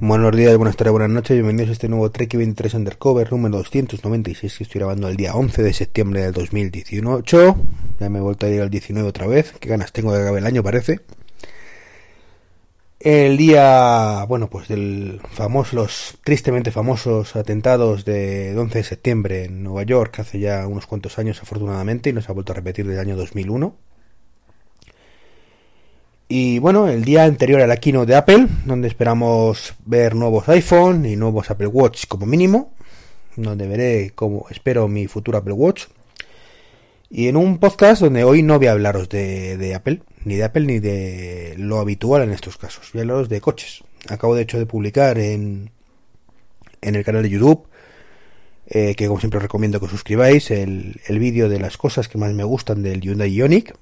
Buenos días, buenas tardes, buenas noches, bienvenidos a este nuevo Trek 23 Undercover número 296 que estoy grabando el día 11 de septiembre del 2018. Ya me he vuelto a ir al 19 otra vez, qué ganas tengo de acabar el año parece. El día, bueno, pues del famoso, los tristemente famosos atentados de 11 de septiembre en Nueva York, hace ya unos cuantos años afortunadamente, y nos ha vuelto a repetir desde el año 2001. Y bueno, el día anterior a la keynote de Apple, donde esperamos ver nuevos iPhone y nuevos Apple Watch como mínimo, donde veré cómo espero mi futuro Apple Watch. Y en un podcast donde hoy no voy a hablaros de, Apple, ni de Apple ni de lo habitual en estos casos, voy a hablaros de coches. Acabo de hecho de publicar en, en el canal de YouTube, eh, que como siempre os recomiendo que os suscribáis, el, el vídeo de las cosas que más me gustan del Hyundai Ioniq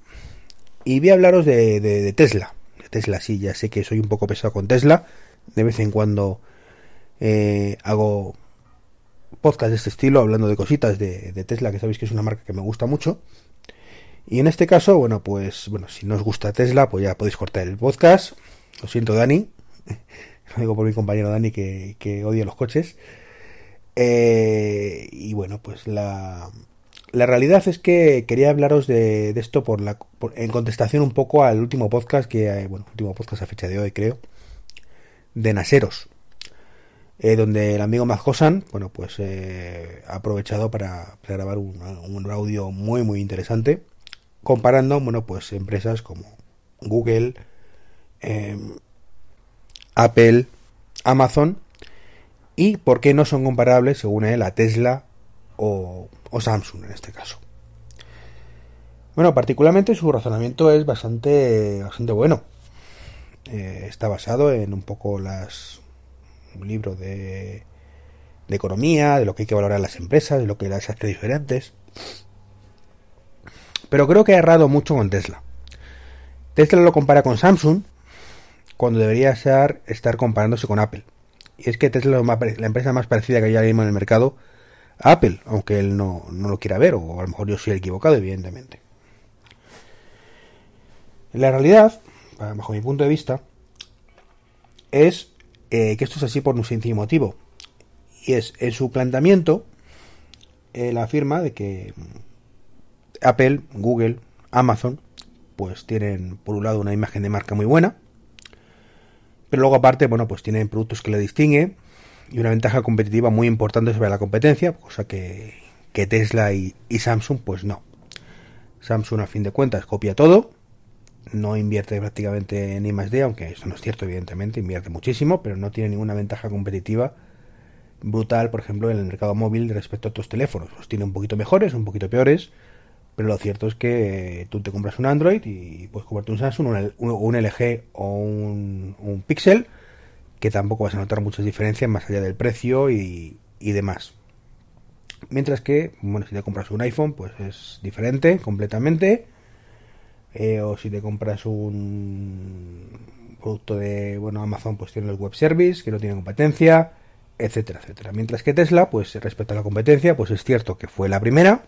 y voy a hablaros de, Tesla. De Tesla, sí, ya sé que soy un poco pesado con Tesla. De vez en cuando eh, hago podcast de este estilo, hablando de cositas de, Tesla, que sabéis que es una marca que me gusta mucho. Y en este caso, bueno, pues, bueno, si no os gusta Tesla, pues ya podéis cortar el podcast. Lo siento, Dani. Lo digo por mi compañero Dani que, que odia los coches. Eh, y bueno, pues la, la realidad es que quería hablaros de, esto por la, en contestación un poco al último podcast que, eh, bueno, último podcast a fecha de hoy creo, de Naseros, eh, donde el amigo Mazcosan, bueno, pues eh, ha aprovechado para, grabar un, un, audio muy muy interesante, comparando, bueno, pues empresas como Google, em, Apple, Amazon y por qué no son comparables, según él, a Tesla o o Samsung en este caso. Bueno, particularmente su razonamiento es bastante, bastante bueno. Eh, está basado en un poco las un libro de, de economía, de lo que hay que valorar las empresas, de lo que las hace diferentes. Pero creo que ha errado mucho con Tesla. Tesla lo compara con Samsung cuando debería ser, estar comparándose con Apple. Y es que Tesla es la empresa más parecida que hay en el mercado Apple, aunque él no, lo quiera ver, o a lo mejor yo soy equivocado, evidentemente. La realidad, bajo mi punto de vista, es eh, que esto es así por un sencillo motivo. Y es en su planteamiento, él afirma de que Apple, Google, Amazon, pues tienen por un lado una imagen de marca muy buena, pero luego aparte, bueno, pues tienen productos que le distinguen y una ventaja competitiva muy importante sobre la competencia, cosa que, que Tesla y, Samsung pues no. Samsung a fin de cuentas copia todo, no invierte prácticamente en I+D, aunque eso no es cierto evidentemente, invierte muchísimo, pero no tiene ninguna ventaja competitiva brutal, por ejemplo, en el mercado móvil respecto a otros teléfonos. Los tiene un poquito mejores, un poquito peores, pero lo cierto es que tú te compras un Android y puedes comprarte un Samsung, un, un LG o un, un Pixel que tampoco vas a notar muchas diferencias más allá del precio y, demás. Mientras que, bueno, si te compras un iPhone, pues es diferente completamente. Eh, o si te compras un producto de, bueno, Amazon, pues tiene el web service, que no tiene competencia, etcétera, etcétera. Mientras que Tesla, pues respecto a la competencia, pues es cierto que fue la primera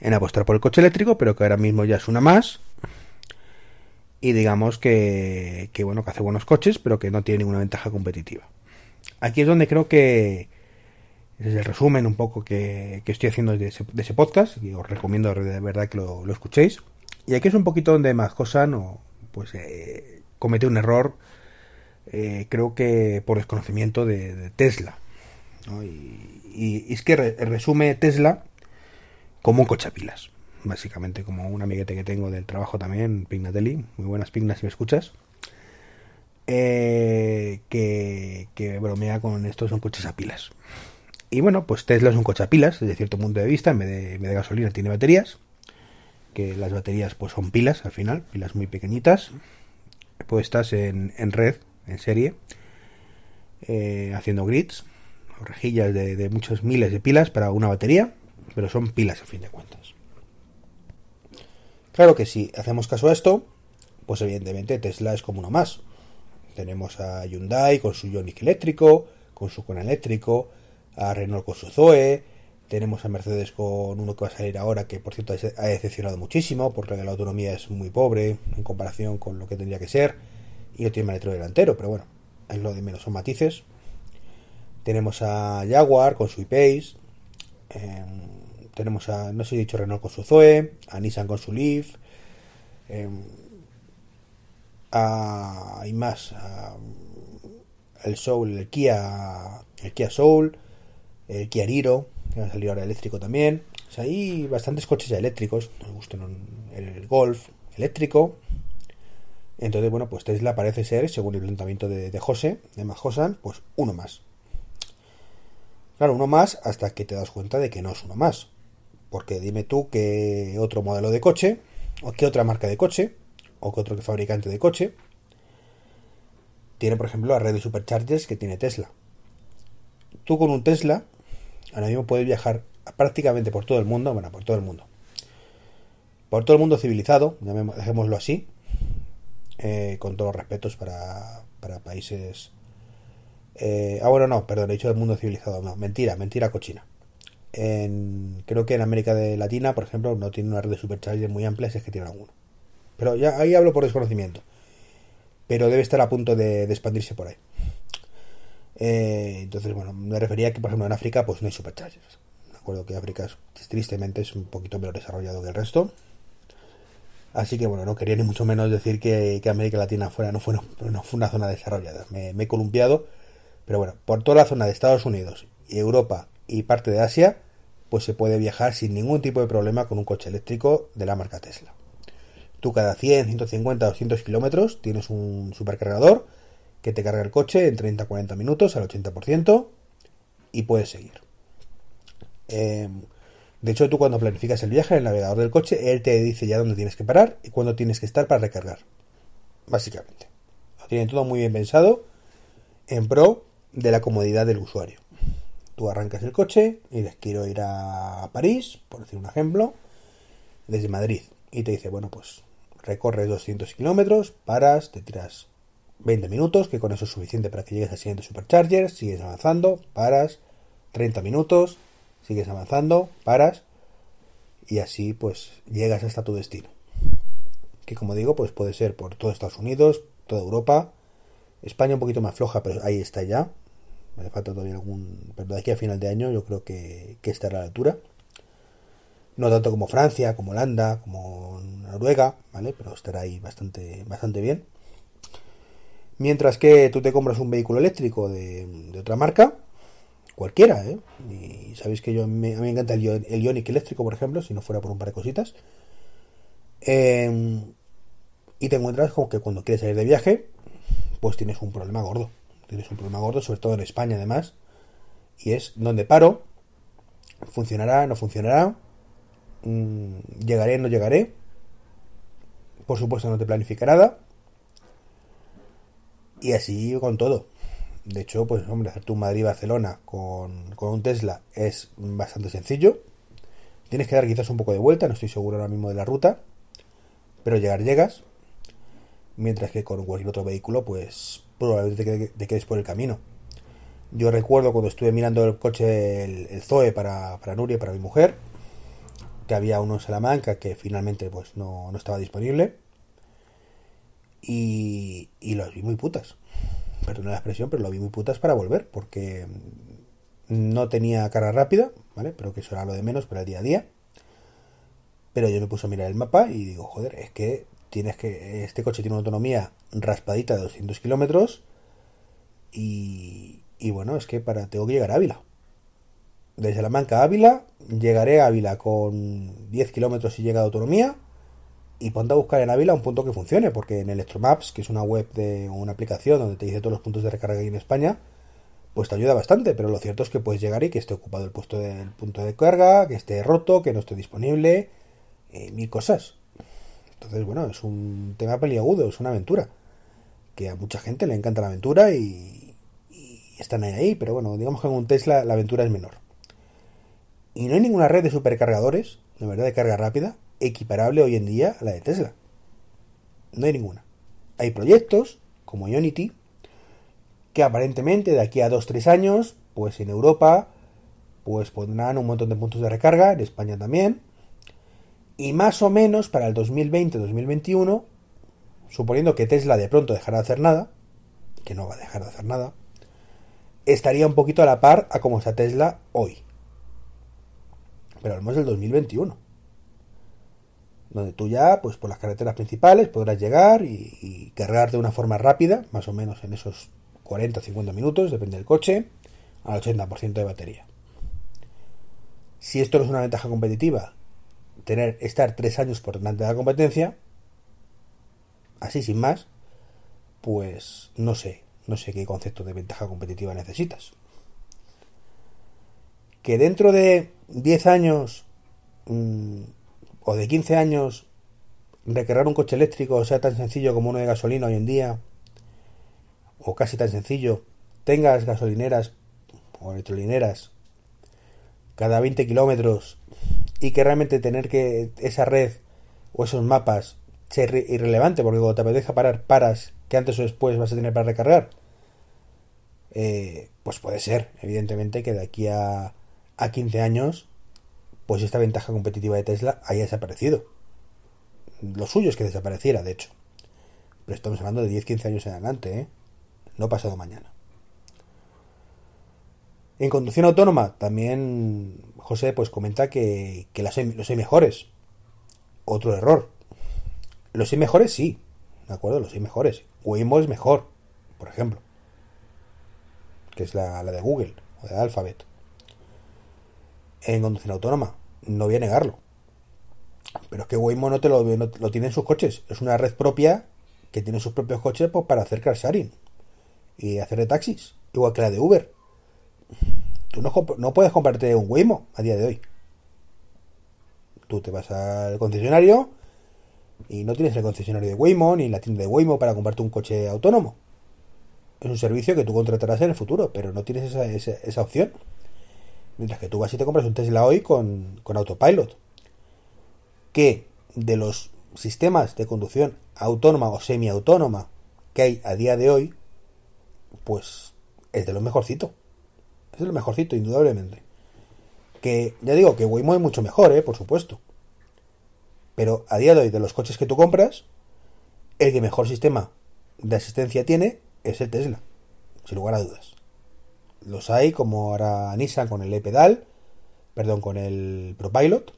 en apostar por el coche eléctrico, pero que ahora mismo ya es una más y digamos que, que, bueno que hace buenos coches pero que no tiene ninguna ventaja competitiva. Aquí es donde creo que es el resumen un poco que, estoy haciendo de ese, podcast y os recomiendo de verdad que lo, escuchéis. Y aquí es un poquito donde más cosa no pues eh, comete un error eh, creo que por desconocimiento de, Tesla y, es que resume Tesla como un coche a pilas básicamente como un amiguete que tengo del trabajo también, Pignatelli, muy buenas pignas si me escuchas, eh, que, bromea con estos son coches a pilas. Y bueno, pues Tesla es un coche a pilas, desde cierto punto de vista, en vez de, gasolina tiene baterías, que las baterías pues son pilas al final, pilas muy pequeñitas, puestas en, en red, en serie, eh, haciendo grids, rejillas de, de muchos miles de pilas para una batería, pero son pilas a fin de cuentas. Claro que si hacemos caso a esto, pues evidentemente Tesla es como uno más. Tenemos a Hyundai con su Ioniq eléctrico, con su Kona eléctrico, a Renault con su Zoe, tenemos a Mercedes con uno que va a salir ahora, que por cierto ha decepcionado muchísimo, porque la autonomía es muy pobre en comparación con lo que tendría que ser, y no tiene maletero delantero, pero bueno, es lo de menos, son matices. Tenemos a Jaguar con su I-Pace. Em, tenemos a, no sé si he dicho Renault con su Zoe, a Nissan con su Leaf. A, hay más. el Soul, el Kia, el Kia Soul, el Kia Niro, que va a salir ahora eléctrico también. O sea, hay bastantes coches eléctricos. Me gustan el Golf eléctrico. Entonces, bueno, pues Tesla parece ser, según el planteamiento de, de José, de Majosan, pues uno más. Claro, uno más hasta que te das cuenta de que no es uno más. Porque dime tú qué otro modelo de coche, o qué otra marca de coche, o qué otro fabricante de coche, tiene, por ejemplo, la red de superchargers que tiene Tesla. Tú con un Tesla, ahora mismo puedes viajar prácticamente por todo el mundo, bueno, por todo el mundo. Por todo el mundo civilizado, dejémoslo así, eh, con todos los respetos para, para países... Eh, ah, bueno, no, perdón, he dicho del mundo civilizado, no, mentira, mentira cochina. En, creo que en América de Latina, por ejemplo, no tiene una red de superchargers muy amplia, si es que tiene alguno. Pero ya ahí hablo por desconocimiento. Pero debe estar a punto de, expandirse por ahí. Eh, entonces, bueno, me refería a que, por ejemplo, en África, pues no hay superchargers. Me acuerdo que África, tristemente, es un poquito menos desarrollado que el resto. Así que bueno, no quería ni mucho menos decir que, América Latina fuera, no, fue, no, fue una zona desarrollada. Me, he columpiado. Pero bueno, por toda la zona de Estados Unidos y Europa y parte de Asia, pues se puede viajar sin ningún tipo de problema con un coche eléctrico de la marca Tesla. Tú cada 100, 150, 200 kilómetros tienes un supercargador que te carga el coche en 30-40 minutos al 80% y puedes seguir. Eh, de hecho, tú cuando planificas el viaje en el navegador del coche, él te dice ya dónde tienes que parar y cuándo tienes que estar para recargar. Básicamente. Lo tienen todo muy bien pensado en pro de la comodidad del usuario. Tú arrancas el coche y dices quiero ir a París, por decir un ejemplo, desde Madrid. Y te dice, bueno, pues recorres 200 kilómetros, paras, te tiras 20 minutos, que con eso es suficiente para que llegues al siguiente supercharger, sigues avanzando, paras, 30 minutos, sigues avanzando, paras y así pues llegas hasta tu destino. Que como digo, pues puede ser por todo Estados Unidos, toda Europa, España un poquito más floja, pero ahí está ya. Me falta todavía algún, pero de aquí a final de año yo creo que, que estará a la altura. No tanto como Francia, como Holanda, como Noruega, ¿vale? Pero estará ahí bastante, bastante bien. Mientras que tú te compras un vehículo eléctrico de, de otra marca, cualquiera, ¿eh? Y sabéis que yo me, a mí me encanta el, el Ionic eléctrico, por ejemplo, si no fuera por un par de cositas. Em, y te encuentras como que cuando quieres salir de viaje, pues tienes un problema gordo. Tienes un problema gordo, sobre todo en España además. Y es donde paro, funcionará, no funcionará, mm, llegaré, no llegaré. Por supuesto no te planifica nada. Y así con todo. De hecho, pues hombre, hacer tu Madrid-Barcelona con, un Tesla es bastante sencillo. Tienes que dar quizás un poco de vuelta, no estoy seguro ahora mismo de la ruta. Pero llegar llegas. Mientras que con cualquier otro vehículo, pues probablemente te, quedes por el camino. Yo recuerdo cuando estuve mirando el coche, el, Zoe para, para, Nuria, para mi mujer, que había uno en Salamanca que finalmente pues no, no estaba disponible. Y, y los vi muy putas perdón la expresión, pero lo vi muy putas para volver, porque no tenía carga rápida, ¿vale? Pero que eso era lo de menos para el día a día. Pero yo me puse a mirar el mapa y digo, joder, es que tienes que. Este coche tiene una autonomía raspadita de 200 kilómetros. Y, y bueno, es que para tengo que llegar a Ávila. De Salamanca a Ávila, llegaré a Ávila con 10 kilómetros y llega de autonomía y ponte a buscar en Ávila un punto que funcione, porque en Electromaps, que es una web de una aplicación donde te dice todos los puntos de recarga en España, pues te ayuda bastante, pero lo cierto es que puedes llegar y que esté ocupado el puesto del punto de carga, que esté roto, que no esté disponible, eh, mil cosas. Entonces, bueno, es un tema peliagudo, es una aventura. Que a mucha gente le encanta la aventura y, y están ahí, ahí, pero bueno, digamos que en un Tesla la aventura es menor. Y no hay ninguna red de supercargadores, de verdad, de carga rápida, equiparable hoy en día a la de Tesla. No hay ninguna. Hay proyectos como Ionity que aparentemente de aquí a 2-3 años, pues en Europa, pues pondrán un montón de puntos de recarga, en España también. Y más o menos para el 2020-2021, suponiendo que Tesla de pronto dejará de hacer nada, que no va a dejar de hacer nada, estaría un poquito a la par a como está Tesla hoy. Pero hablamos del 2021. Donde tú ya, pues por las carreteras principales, podrás llegar y, cargar de una forma rápida, más o menos en esos 40 o 50 minutos, depende del coche, al 80% de batería. Si esto no es una ventaja competitiva, tener estar tres años por delante de la competencia, así sin más, pues no sé, no sé qué concepto de ventaja competitiva necesitas. Que dentro de 10 años mm, o de 15 años recargar un coche eléctrico sea tan sencillo como uno de gasolina hoy en día, o casi tan sencillo, tengas gasolineras o electrolineras cada 20 kilómetros y que realmente tener que esa red o esos mapas sea irrelevante porque cuando te apetezca parar paras que antes o después vas a tener para recargar eh, pues puede ser. Evidentemente que de aquí a, a 15 años pues esta ventaja competitiva de Tesla haya desaparecido. Lo suyo es que desapareciera de hecho. Pero estamos hablando de 10-15 años en adelante ¿eh? no pasado mañana. En conducción autónoma también José pues comenta que, las los hay mejores. Otro error. Los hay mejores sí, ¿de acuerdo? Los hay mejores. Waymo es mejor, por ejemplo. Que es la, de Google o de Alphabet. En conducción autónoma, no voy a negarlo. Pero es que Waymo no te lo, lo tiene en sus coches. Es una red propia que tiene sus propios coches pues, para hacer car sharing y hacer de taxis, igual que la de Uber. Tú no, puedes comprarte un Waymo a día de hoy. Tú te vas al concesionario y no tienes el concesionario de Waymo ni la tienda de Waymo para comprarte un coche autónomo. Es un servicio que tú contratarás en el futuro, pero no tienes esa, opción. Mientras que tú vas y te compras un Tesla hoy con, con autopilot. Que de los sistemas de conducción autónoma o semiautónoma que hay a día de hoy, pues es de lo mejorcito es el mejorcito, indudablemente. Que ya digo que Waymo es mucho mejor, ¿eh? por supuesto. Pero a día de hoy, de los coches que tú compras, el que mejor sistema de asistencia tiene es el Tesla, sin lugar a dudas. Los hay, como ahora Nissan con el e-pedal, perdón, con el ProPilot,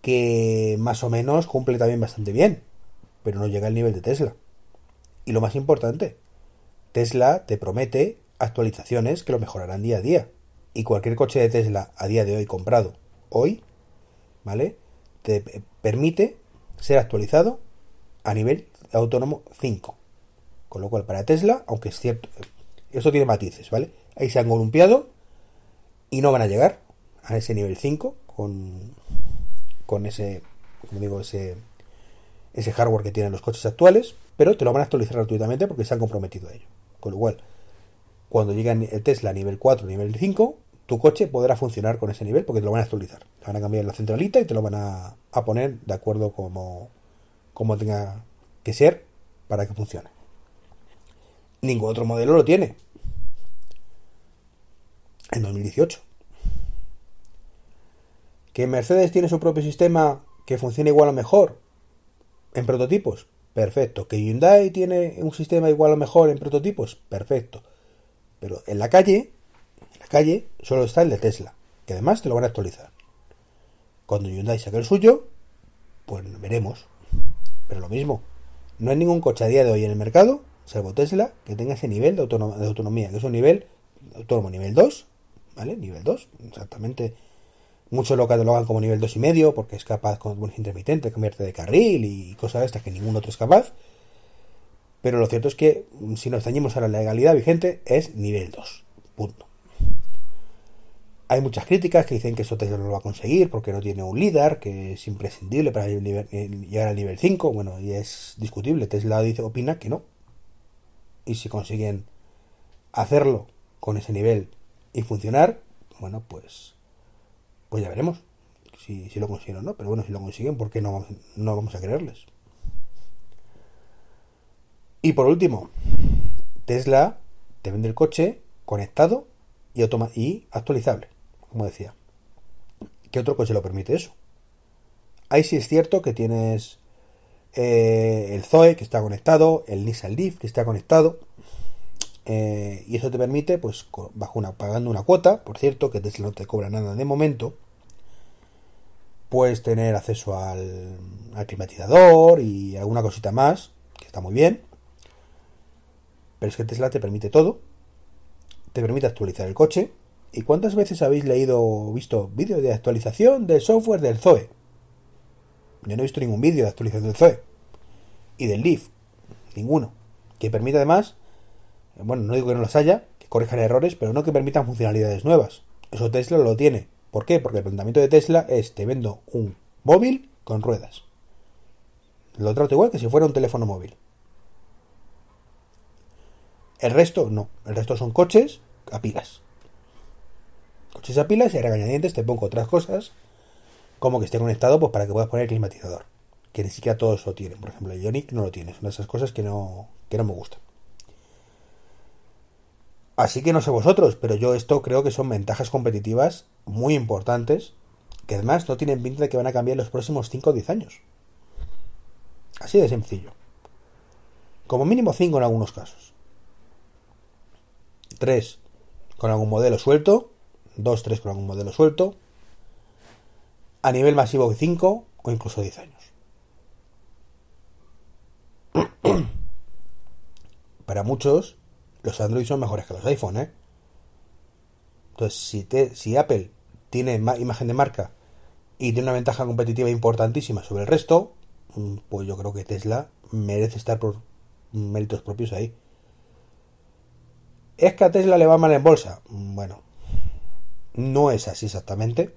que más o menos cumple también bastante bien, pero no llega al nivel de Tesla. Y lo más importante, Tesla te promete actualizaciones que lo mejorarán día a día. Y cualquier coche de Tesla a día de hoy comprado hoy, ¿vale? Te permite ser actualizado a nivel autónomo 5. Con lo cual, para Tesla, aunque es cierto, esto tiene matices, ¿vale? Ahí se han columpiado y no van a llegar a ese nivel 5 con, con ese, como digo, ese, ese hardware que tienen los coches actuales, pero te lo van a actualizar gratuitamente porque se han comprometido a ello. Con lo cual, cuando llegue el Tesla a nivel 4, nivel 5, tu coche podrá funcionar con ese nivel porque te lo van a actualizar. Te van a cambiar la centralita y te lo van a, poner de acuerdo como, como tenga que ser para que funcione. Ningún otro modelo lo tiene. En 2018. ¿Que Mercedes tiene su propio sistema que funcione igual o mejor en prototipos? Perfecto. ¿Que Hyundai tiene un sistema igual o mejor en prototipos? Perfecto. Pero en la calle, en la calle, solo está el de Tesla, que además te lo van a actualizar. Cuando Hyundai saque el suyo, pues veremos. Pero lo mismo, no hay ningún coche a día de hoy en el mercado, salvo Tesla, que tenga ese nivel de, autonomía, que es un nivel autónomo nivel 2, ¿vale? Nivel 2, exactamente. Muchos lo catalogan como nivel 2 y medio, porque es capaz con un intermitente cambiarte de carril y cosas de estas que ningún otro es capaz. Pero lo cierto es que si nos ceñimos a la legalidad vigente es nivel 2. Punto. Hay muchas críticas que dicen que eso Tesla no lo va a conseguir porque no tiene un líder, que es imprescindible para eh, llegar al nivel 5. Bueno, y es discutible. Tesla dice, opina que no. Y si consiguen hacerlo con ese nivel y funcionar, bueno, pues, pues ya veremos si, lo consiguen o no. Pero bueno, si lo consiguen, ¿por qué no, no vamos a creerles? Y por último, Tesla te vende el coche conectado y, y actualizable, como decía. ¿Qué otro coche lo permite eso? Ahí sí es cierto que tienes eh, el Zoe que está conectado, el Nissan Leaf que está conectado, eh, y eso te permite, pues, bajo una, pagando una cuota, por cierto, que Tesla no te cobra nada de momento, puedes tener acceso al, al climatizador y alguna cosita más, que está muy bien. Pero es que Tesla te permite todo. Te permite actualizar el coche. ¿Y cuántas veces habéis leído o visto vídeos de actualización del software del Zoe? Yo no he visto ningún vídeo de actualización del Zoe. Y del Leaf. Ninguno. Que permite además, bueno, no digo que no las haya, que corrijan errores, pero no que permitan funcionalidades nuevas. Eso Tesla lo tiene. ¿Por qué? Porque el planteamiento de Tesla es te vendo un móvil con ruedas. Lo trato igual que si fuera un teléfono móvil. El resto no. El resto son coches a pilas. Coches a pilas y a regañadientes te pongo otras cosas como que esté conectado pues para que puedas poner el climatizador. Que ni siquiera todos lo tienen. Por ejemplo, el Ionic no lo tiene. Son esas cosas que no, que no me gustan. Así que no sé vosotros, pero yo esto creo que son ventajas competitivas muy importantes que además no tienen pinta de que van a cambiar en los próximos 5 o 10 años. Así de sencillo. Como mínimo 5 en algunos casos. 3 con algún modelo suelto. 2, 3 con algún modelo suelto. A nivel masivo 5 o incluso 10 años. Para muchos, los Android son mejores que los iPhone, ¿eh? Entonces, si, te, si Apple tiene imagen de marca y tiene una ventaja competitiva importantísima sobre el resto, mm, pues yo creo que Tesla merece estar por méritos propios ahí. ¿Es que a Tesla le va mal en bolsa? Bueno, no es así exactamente.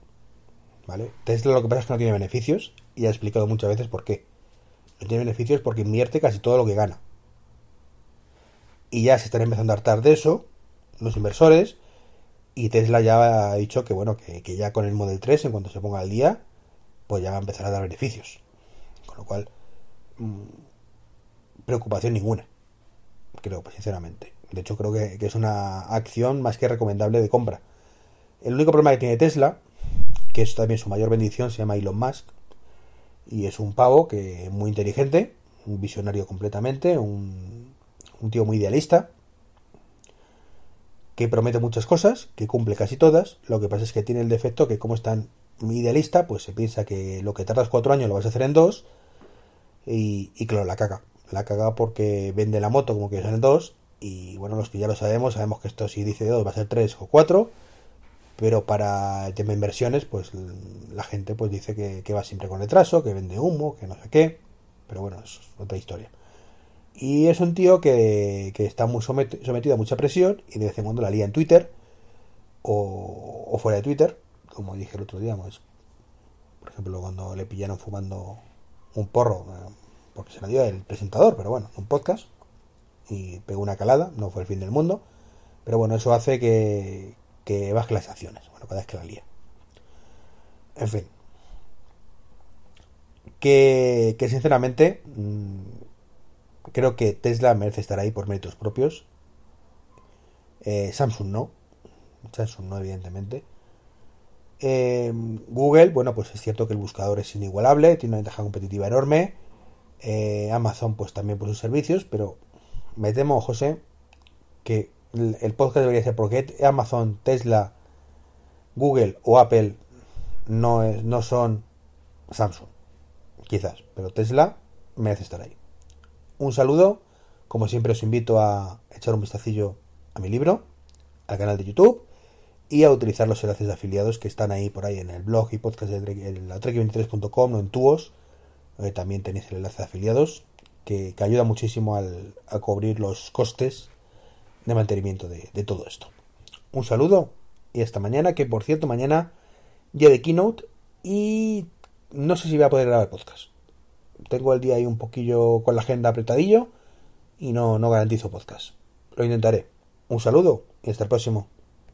¿Vale? Tesla lo que pasa es que no tiene beneficios y ha explicado muchas veces por qué. No tiene beneficios porque invierte casi todo lo que gana. Y ya se están empezando a hartar de eso los inversores. Y Tesla ya ha dicho que bueno, que, ya con el Model 3, en cuanto se ponga al día, pues ya va a empezar a dar beneficios. Con lo cual, mm, preocupación ninguna. Creo, sinceramente. De hecho, creo que, es una acción más que recomendable de compra. El único problema que tiene Tesla, que es también su mayor bendición, se llama Elon Musk. Y es un pavo que es muy inteligente, un visionario completamente, un, tío muy idealista, que promete muchas cosas, que cumple casi todas. Lo que pasa es que tiene el defecto que como es tan idealista, pues se piensa que lo que tardas cuatro años lo vas a hacer en dos. Y, y claro, la caga. La caga porque vende la moto como que son en dos. Y bueno, los que ya lo sabemos, sabemos que esto si dice dos va a ser tres o cuatro. Pero para el tema de inversiones, pues la gente pues dice que, que va siempre con retraso, que vende humo, que no sé qué. Pero bueno, es otra historia. Y es un tío que, está muy sometido a mucha presión y de vez en cuando la lía en Twitter o, fuera de Twitter, como dije el otro día, pues, por ejemplo, cuando le pillaron fumando un porro, eh, porque se la dio el presentador, pero bueno, un podcast, y pegó una calada, no fue el fin del mundo, pero bueno, eso hace que, que baje las acciones, bueno, cada vez que la lía. En fin. Que, que sinceramente mm, Creo que Tesla merece estar ahí por méritos propios. Eh, Samsung no. Samsung no, evidentemente. Eh, Google, bueno, pues es cierto que el buscador es inigualable, tiene una ventaja competitiva enorme. Eh, Amazon, pues también por sus servicios, pero me temo, José, que el podcast debería ser porque Amazon, Tesla, Google o Apple no, es, no son Samsung. Quizás, pero Tesla merece estar ahí. Un saludo, como siempre os invito a echar un vistacillo a mi libro, al canal de YouTube y a utilizar los enlaces de afiliados que están ahí por ahí en el blog y podcast de trek23.com o en Tuos, donde también tenéis el enlace de afiliados que, ayuda muchísimo al, a cubrir los costes de mantenimiento de, de todo esto. Un saludo y hasta mañana, que por cierto mañana día de keynote y no sé si voy a poder grabar podcast tengo el día ahí un poquillo con la agenda apretadillo y no, no garantizo podcast. Lo intentaré. Un saludo y hasta el próximo.